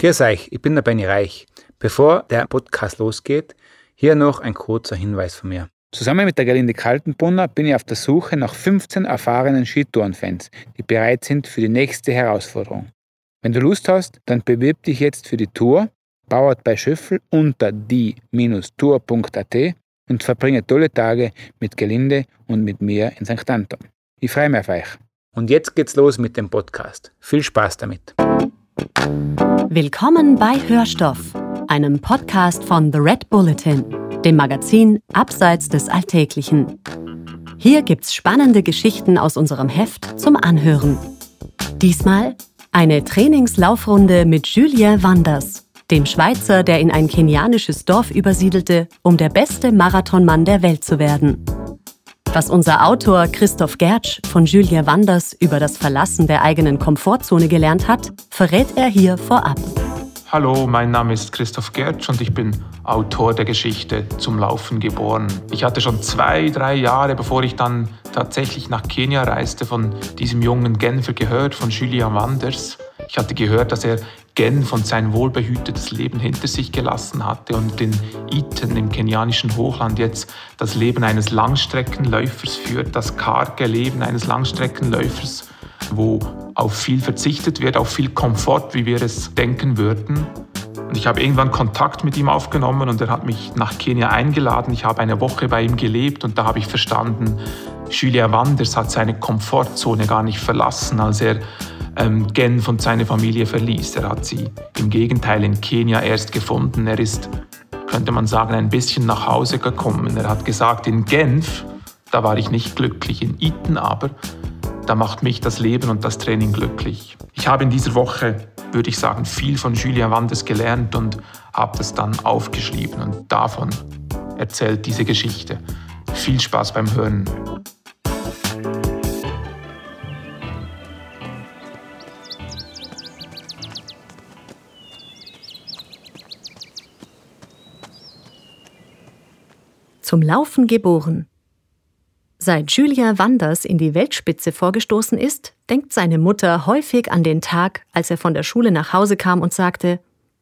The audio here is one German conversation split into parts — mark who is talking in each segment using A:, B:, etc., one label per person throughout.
A: Grüß euch, ich bin der Benny Reich. Bevor der Podcast losgeht, hier noch ein kurzer Hinweis von mir. Zusammen mit der Gerlinde Kaltenbrunner bin ich auf der Suche nach 15 erfahrenen Skitourenfans, die bereit sind für die nächste Herausforderung. Wenn du Lust hast, dann bewirb dich jetzt für die Tour, bauert bei Schöffel unter die-tour.at und verbringe tolle Tage mit Gelinde und mit mir in St. Anton. Ich freue mich auf euch. Und jetzt geht's los mit dem Podcast. Viel Spaß damit.
B: Willkommen bei Hörstoff, einem Podcast von The Red Bulletin, dem Magazin Abseits des Alltäglichen. Hier gibt's spannende Geschichten aus unserem Heft zum Anhören. Diesmal eine Trainingslaufrunde mit Julien Wanders, dem Schweizer, der in ein kenianisches Dorf übersiedelte, um der beste Marathonmann der Welt zu werden. Was unser Autor Christoph Gertsch von Julien Wanders über das Verlassen der eigenen Komfortzone gelernt hat, verrät er hier vorab.
C: Hallo, mein Name ist Christoph Gertsch und ich bin Autor der Geschichte Zum Laufen geboren. Ich hatte schon zwei, drei Jahre, bevor ich dann tatsächlich nach Kenia reiste, von diesem jungen Genfer gehört, von Julian Wanders. Ich hatte gehört, dass er Genf und sein wohlbehütetes Leben hinter sich gelassen hatte und in Iten im kenianischen Hochland jetzt das Leben eines Langstreckenläufers führt, das karge Leben eines Langstreckenläufers, wo auf viel verzichtet wird, auf viel Komfort, wie wir es denken würden. Und ich habe irgendwann Kontakt mit ihm aufgenommen und er hat mich nach Kenia eingeladen. Ich habe eine Woche bei ihm gelebt und da habe ich verstanden, Julia Wanders hat seine Komfortzone gar nicht verlassen, als er ähm, Genf und seine Familie verließ. Er hat sie im Gegenteil in Kenia erst gefunden. Er ist, könnte man sagen, ein bisschen nach Hause gekommen. Er hat gesagt, in Genf, da war ich nicht glücklich, in Iten aber, da macht mich das Leben und das Training glücklich. Ich habe in dieser Woche, würde ich sagen, viel von Julien Wandes gelernt und habe das dann aufgeschrieben und davon erzählt diese Geschichte. Viel Spaß beim Hören.
B: zum Laufen geboren. Seit Julia Wanders in die Weltspitze vorgestoßen ist, denkt seine Mutter häufig an den Tag, als er von der Schule nach Hause kam und sagte,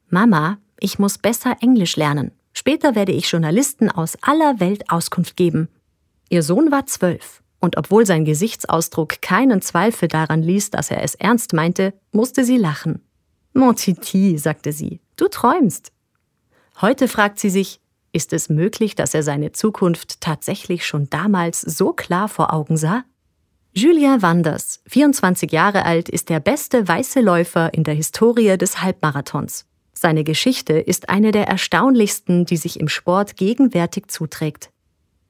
B: Mama, ich muss besser Englisch lernen. Später werde ich Journalisten aus aller Welt Auskunft geben. Ihr Sohn war zwölf, und obwohl sein Gesichtsausdruck keinen Zweifel daran ließ, dass er es ernst meinte, musste sie lachen. Mon Titi, sagte sie, du träumst. Heute fragt sie sich, ist es möglich, dass er seine Zukunft tatsächlich schon damals so klar vor Augen sah? Julien Wanders, 24 Jahre alt, ist der beste weiße Läufer in der Historie des Halbmarathons. Seine Geschichte ist eine der erstaunlichsten, die sich im Sport gegenwärtig zuträgt.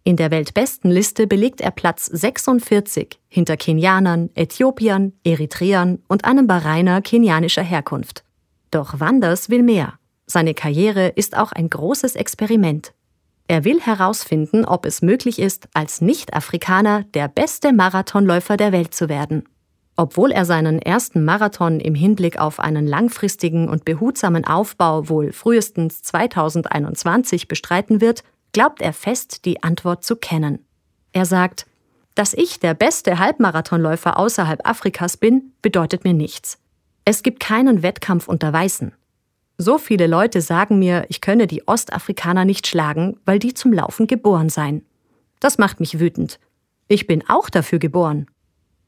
B: In der Weltbestenliste belegt er Platz 46 hinter Kenianern, Äthiopiern, Eritreern und einem Bahrainer kenianischer Herkunft. Doch Wanders will mehr. Seine Karriere ist auch ein großes Experiment. Er will herausfinden, ob es möglich ist, als Nicht-Afrikaner der beste Marathonläufer der Welt zu werden. Obwohl er seinen ersten Marathon im Hinblick auf einen langfristigen und behutsamen Aufbau wohl frühestens 2021 bestreiten wird, glaubt er fest, die Antwort zu kennen. Er sagt, dass ich der beste Halbmarathonläufer außerhalb Afrikas bin, bedeutet mir nichts. Es gibt keinen Wettkampf unter Weißen. So viele Leute sagen mir, ich könne die Ostafrikaner nicht schlagen, weil die zum Laufen geboren seien. Das macht mich wütend. Ich bin auch dafür geboren.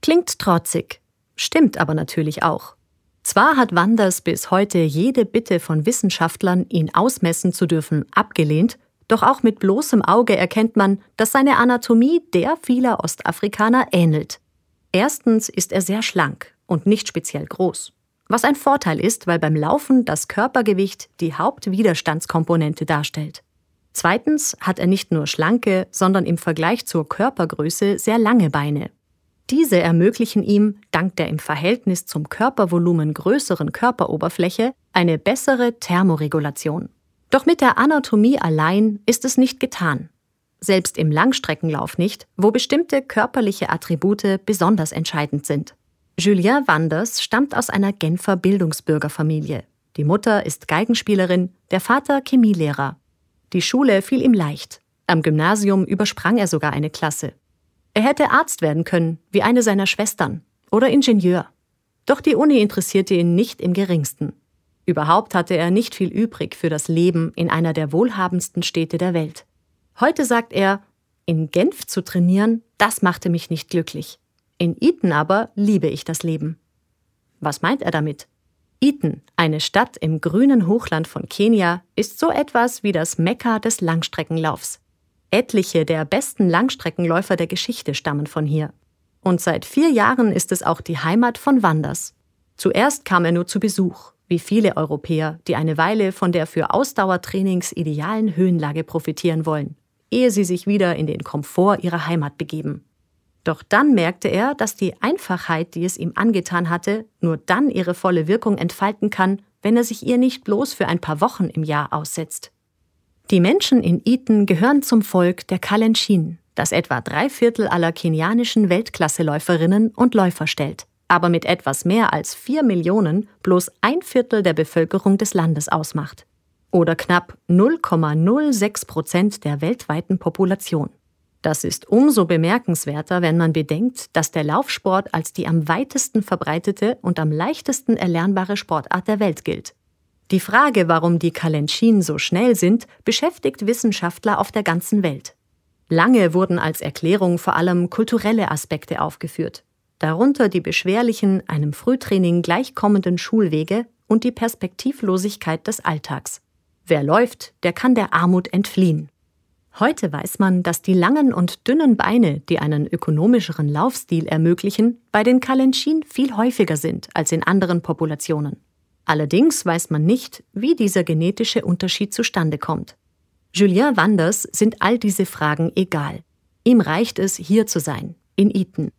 B: Klingt trotzig, stimmt aber natürlich auch. Zwar hat Wanders bis heute jede Bitte von Wissenschaftlern, ihn ausmessen zu dürfen, abgelehnt, doch auch mit bloßem Auge erkennt man, dass seine Anatomie der vieler Ostafrikaner ähnelt. Erstens ist er sehr schlank und nicht speziell groß was ein Vorteil ist, weil beim Laufen das Körpergewicht die Hauptwiderstandskomponente darstellt. Zweitens hat er nicht nur schlanke, sondern im Vergleich zur Körpergröße sehr lange Beine. Diese ermöglichen ihm, dank der im Verhältnis zum Körpervolumen größeren Körperoberfläche, eine bessere Thermoregulation. Doch mit der Anatomie allein ist es nicht getan. Selbst im Langstreckenlauf nicht, wo bestimmte körperliche Attribute besonders entscheidend sind. Julien Wanders stammt aus einer Genfer Bildungsbürgerfamilie. Die Mutter ist Geigenspielerin, der Vater Chemielehrer. Die Schule fiel ihm leicht. Am Gymnasium übersprang er sogar eine Klasse. Er hätte Arzt werden können, wie eine seiner Schwestern, oder Ingenieur. Doch die Uni interessierte ihn nicht im geringsten. Überhaupt hatte er nicht viel übrig für das Leben in einer der wohlhabendsten Städte der Welt. Heute sagt er, in Genf zu trainieren, das machte mich nicht glücklich. In Eton aber liebe ich das Leben. Was meint er damit? Eton, eine Stadt im grünen Hochland von Kenia, ist so etwas wie das Mekka des Langstreckenlaufs. Etliche der besten Langstreckenläufer der Geschichte stammen von hier. Und seit vier Jahren ist es auch die Heimat von Wanders. Zuerst kam er nur zu Besuch, wie viele Europäer, die eine Weile von der für Ausdauertrainings idealen Höhenlage profitieren wollen, ehe sie sich wieder in den Komfort ihrer Heimat begeben. Doch dann merkte er, dass die Einfachheit, die es ihm angetan hatte, nur dann ihre volle Wirkung entfalten kann, wenn er sich ihr nicht bloß für ein paar Wochen im Jahr aussetzt. Die Menschen in Eton gehören zum Volk der Kalenjin, das etwa drei Viertel aller kenianischen Weltklasseläuferinnen und Läufer stellt, aber mit etwas mehr als vier Millionen bloß ein Viertel der Bevölkerung des Landes ausmacht. Oder knapp 0,06 Prozent der weltweiten Population. Das ist umso bemerkenswerter, wenn man bedenkt, dass der Laufsport als die am weitesten verbreitete und am leichtesten erlernbare Sportart der Welt gilt. Die Frage, warum die Kalenschin so schnell sind, beschäftigt Wissenschaftler auf der ganzen Welt. Lange wurden als Erklärung vor allem kulturelle Aspekte aufgeführt, darunter die beschwerlichen, einem Frühtraining gleichkommenden Schulwege und die Perspektivlosigkeit des Alltags. Wer läuft, der kann der Armut entfliehen. Heute weiß man, dass die langen und dünnen Beine, die einen ökonomischeren Laufstil ermöglichen, bei den Kalenschin viel häufiger sind als in anderen Populationen. Allerdings weiß man nicht, wie dieser genetische Unterschied zustande kommt. Julien Wanders sind all diese Fragen egal. Ihm reicht es, hier zu sein, in Eton.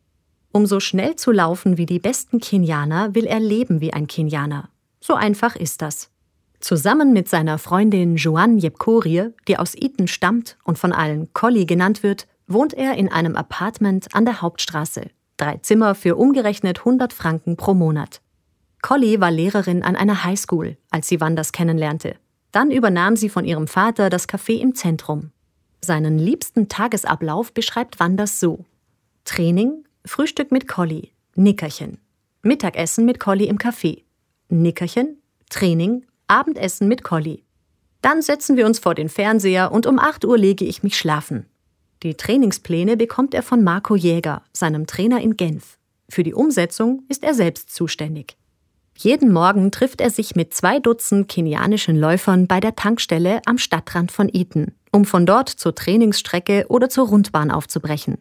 B: Um so schnell zu laufen wie die besten Kenianer, will er leben wie ein Kenianer. So einfach ist das. Zusammen mit seiner Freundin Joanne Jepkorie, die aus Eton stammt und von allen Collie genannt wird, wohnt er in einem Apartment an der Hauptstraße. Drei Zimmer für umgerechnet 100 Franken pro Monat. Collie war Lehrerin an einer Highschool, als sie Wanders kennenlernte. Dann übernahm sie von ihrem Vater das Café im Zentrum. Seinen liebsten Tagesablauf beschreibt Wanders so: Training, Frühstück mit Collie, Nickerchen. Mittagessen mit Collie im Café. Nickerchen, Training, Abendessen mit Colli. Dann setzen wir uns vor den Fernseher und um 8 Uhr lege ich mich schlafen. Die Trainingspläne bekommt er von Marco Jäger, seinem Trainer in Genf. Für die Umsetzung ist er selbst zuständig. Jeden Morgen trifft er sich mit zwei Dutzend kenianischen Läufern bei der Tankstelle am Stadtrand von Eton, um von dort zur Trainingsstrecke oder zur Rundbahn aufzubrechen.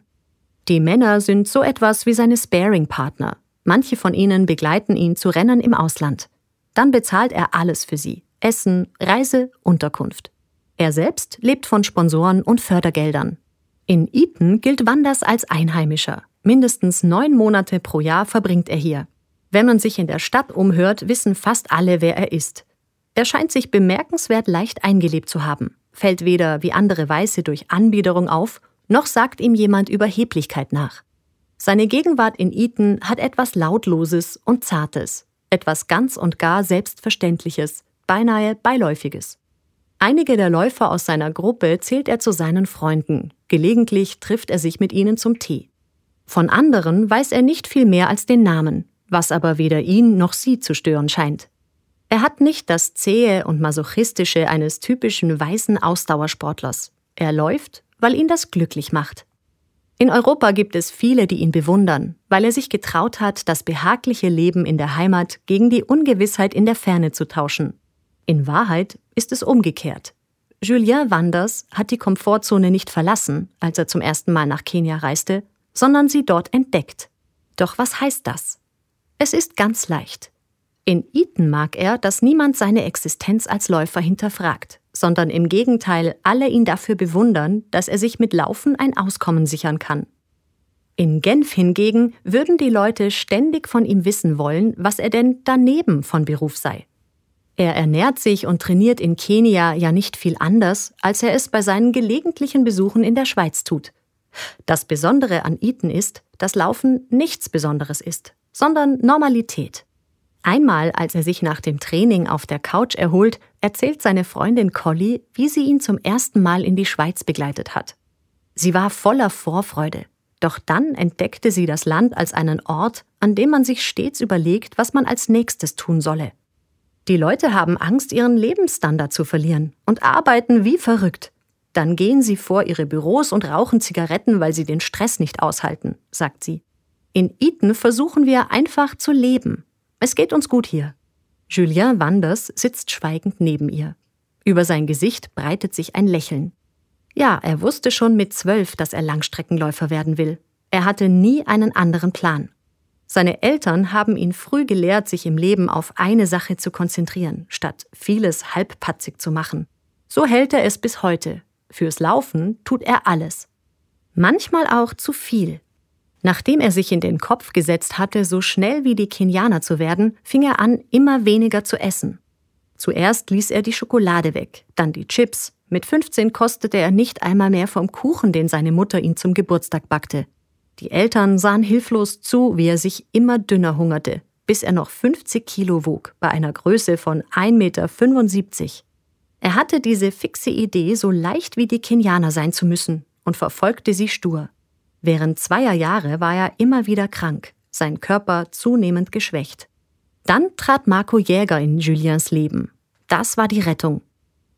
B: Die Männer sind so etwas wie seine Sparing-Partner. Manche von ihnen begleiten ihn zu Rennen im Ausland. Dann bezahlt er alles für sie. Essen, Reise, Unterkunft. Er selbst lebt von Sponsoren und Fördergeldern. In Eton gilt Wanders als Einheimischer. Mindestens neun Monate pro Jahr verbringt er hier. Wenn man sich in der Stadt umhört, wissen fast alle, wer er ist. Er scheint sich bemerkenswert leicht eingelebt zu haben, fällt weder wie andere Weiße durch Anbiederung auf, noch sagt ihm jemand Überheblichkeit nach. Seine Gegenwart in Eton hat etwas Lautloses und Zartes, etwas ganz und gar Selbstverständliches, beinahe Beiläufiges. Einige der Läufer aus seiner Gruppe zählt er zu seinen Freunden, gelegentlich trifft er sich mit ihnen zum Tee. Von anderen weiß er nicht viel mehr als den Namen, was aber weder ihn noch sie zu stören scheint. Er hat nicht das zähe und masochistische eines typischen weißen Ausdauersportlers. Er läuft, weil ihn das glücklich macht. In Europa gibt es viele, die ihn bewundern, weil er sich getraut hat, das behagliche Leben in der Heimat gegen die Ungewissheit in der Ferne zu tauschen. In Wahrheit ist es umgekehrt. Julien Wanders hat die Komfortzone nicht verlassen, als er zum ersten Mal nach Kenia reiste, sondern sie dort entdeckt. Doch was heißt das? Es ist ganz leicht. In Eton mag er, dass niemand seine Existenz als Läufer hinterfragt sondern im Gegenteil alle ihn dafür bewundern, dass er sich mit Laufen ein Auskommen sichern kann. In Genf hingegen würden die Leute ständig von ihm wissen wollen, was er denn daneben von Beruf sei. Er ernährt sich und trainiert in Kenia ja nicht viel anders, als er es bei seinen gelegentlichen Besuchen in der Schweiz tut. Das Besondere an Eton ist, dass Laufen nichts Besonderes ist, sondern Normalität. Einmal, als er sich nach dem Training auf der Couch erholt, erzählt seine Freundin Collie, wie sie ihn zum ersten Mal in die Schweiz begleitet hat. Sie war voller Vorfreude. Doch dann entdeckte sie das Land als einen Ort, an dem man sich stets überlegt, was man als nächstes tun solle. Die Leute haben Angst, ihren Lebensstandard zu verlieren und arbeiten wie verrückt. Dann gehen sie vor ihre Büros und rauchen Zigaretten, weil sie den Stress nicht aushalten, sagt sie. In Eton versuchen wir einfach zu leben. Es geht uns gut hier. Julien Wanders sitzt schweigend neben ihr. Über sein Gesicht breitet sich ein Lächeln. Ja, er wusste schon mit zwölf, dass er Langstreckenläufer werden will. Er hatte nie einen anderen Plan. Seine Eltern haben ihn früh gelehrt, sich im Leben auf eine Sache zu konzentrieren, statt vieles halbpatzig zu machen. So hält er es bis heute. Fürs Laufen tut er alles. Manchmal auch zu viel. Nachdem er sich in den Kopf gesetzt hatte, so schnell wie die Kenianer zu werden, fing er an, immer weniger zu essen. Zuerst ließ er die Schokolade weg, dann die Chips. Mit 15 kostete er nicht einmal mehr vom Kuchen, den seine Mutter ihm zum Geburtstag backte. Die Eltern sahen hilflos zu, wie er sich immer dünner hungerte, bis er noch 50 Kilo wog, bei einer Größe von 1,75 Meter. Er hatte diese fixe Idee, so leicht wie die Kenianer sein zu müssen, und verfolgte sie stur. Während zweier Jahre war er immer wieder krank, sein Körper zunehmend geschwächt. Dann trat Marco Jäger in Juliens Leben. Das war die Rettung.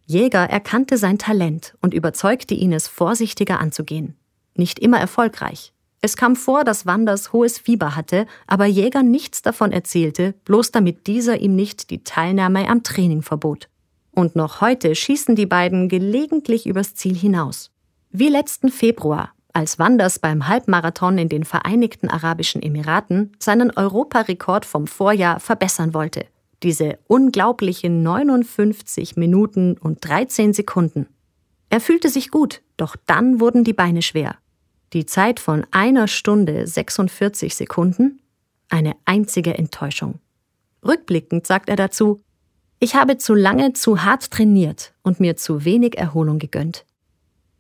B: Jäger erkannte sein Talent und überzeugte ihn, es vorsichtiger anzugehen. Nicht immer erfolgreich. Es kam vor, dass Wanders hohes Fieber hatte, aber Jäger nichts davon erzählte, bloß damit dieser ihm nicht die Teilnahme am Training verbot. Und noch heute schießen die beiden gelegentlich übers Ziel hinaus. Wie letzten Februar, als Wanders beim Halbmarathon in den Vereinigten Arabischen Emiraten seinen Europarekord vom Vorjahr verbessern wollte. Diese unglaublichen 59 Minuten und 13 Sekunden. Er fühlte sich gut, doch dann wurden die Beine schwer. Die Zeit von einer Stunde 46 Sekunden? Eine einzige Enttäuschung. Rückblickend sagt er dazu, ich habe zu lange zu hart trainiert und mir zu wenig Erholung gegönnt.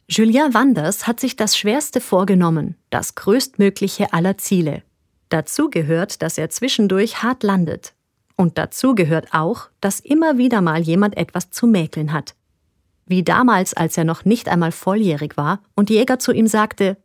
B: Julien Wanders hat sich das Schwerste vorgenommen, das größtmögliche aller Ziele. Dazu gehört, dass er zwischendurch hart landet. Und dazu gehört auch, dass immer wieder mal jemand etwas zu mäkeln hat. Wie damals, als er noch nicht einmal volljährig war und Jäger zu ihm sagte,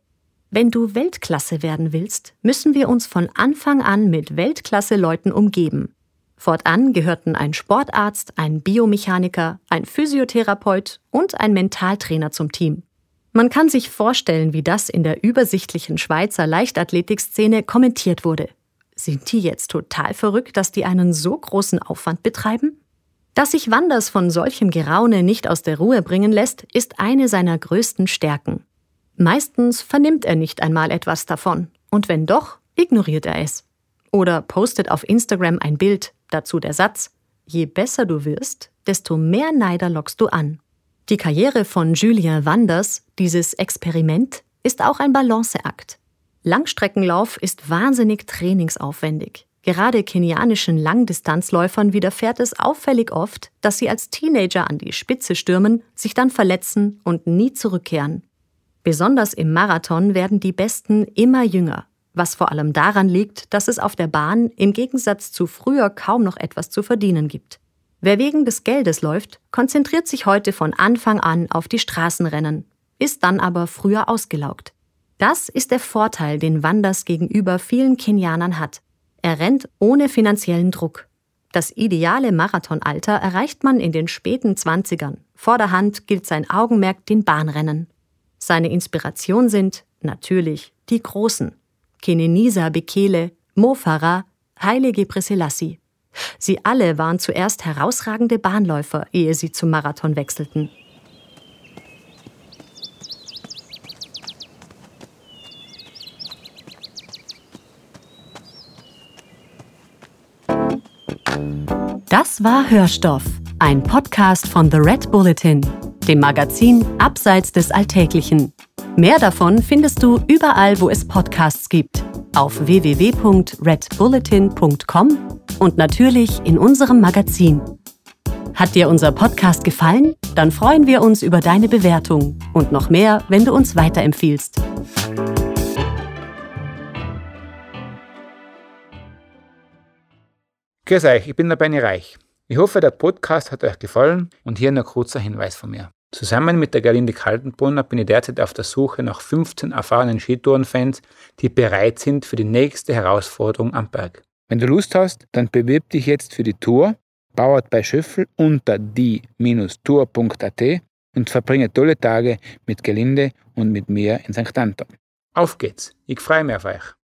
B: wenn du Weltklasse werden willst, müssen wir uns von Anfang an mit Weltklasse-Leuten umgeben. Fortan gehörten ein Sportarzt, ein Biomechaniker, ein Physiotherapeut und ein Mentaltrainer zum Team. Man kann sich vorstellen, wie das in der übersichtlichen Schweizer Leichtathletikszene kommentiert wurde. Sind die jetzt total verrückt, dass die einen so großen Aufwand betreiben? Dass sich Wanders von solchem Geraune nicht aus der Ruhe bringen lässt, ist eine seiner größten Stärken. Meistens vernimmt er nicht einmal etwas davon, und wenn doch, ignoriert er es. Oder postet auf Instagram ein Bild, dazu der Satz, je besser du wirst, desto mehr Neider lockst du an. Die Karriere von Julien Wanders, dieses Experiment, ist auch ein Balanceakt. Langstreckenlauf ist wahnsinnig trainingsaufwendig. Gerade kenianischen Langdistanzläufern widerfährt es auffällig oft, dass sie als Teenager an die Spitze stürmen, sich dann verletzen und nie zurückkehren. Besonders im Marathon werden die Besten immer jünger, was vor allem daran liegt, dass es auf der Bahn im Gegensatz zu früher kaum noch etwas zu verdienen gibt. Wer wegen des Geldes läuft, konzentriert sich heute von Anfang an auf die Straßenrennen, ist dann aber früher ausgelaugt. Das ist der Vorteil, den Wanders gegenüber vielen Kenianern hat. Er rennt ohne finanziellen Druck. Das ideale Marathonalter erreicht man in den späten Zwanzigern. Vorderhand gilt sein Augenmerk den Bahnrennen. Seine Inspiration sind natürlich die Großen. Kenenisa Bekele, Mo Farah, Haile Gebrselassie. Sie alle waren zuerst herausragende Bahnläufer, ehe sie zum Marathon wechselten. Das war Hörstoff, ein Podcast von The Red Bulletin dem Magazin Abseits des Alltäglichen. Mehr davon findest du überall, wo es Podcasts gibt, auf www.redbulletin.com und natürlich in unserem Magazin. Hat dir unser Podcast gefallen? Dann freuen wir uns über deine Bewertung und noch mehr, wenn du uns weiterempfiehlst.
A: Grüß euch, ich bin der Benny Reich. Ich hoffe, der Podcast hat euch gefallen und hier noch kurzer Hinweis von mir. Zusammen mit der Gerlinde Kaltenbrunner bin ich derzeit auf der Suche nach 15 erfahrenen Skitourenfans, die bereit sind für die nächste Herausforderung am Berg. Wenn du Lust hast, dann bewirb dich jetzt für die Tour Bauert bei Schöffel unter die-tour.at und verbringe tolle Tage mit Gelinde und mit mir in St. Anton. Auf geht's, ich freue mich auf euch.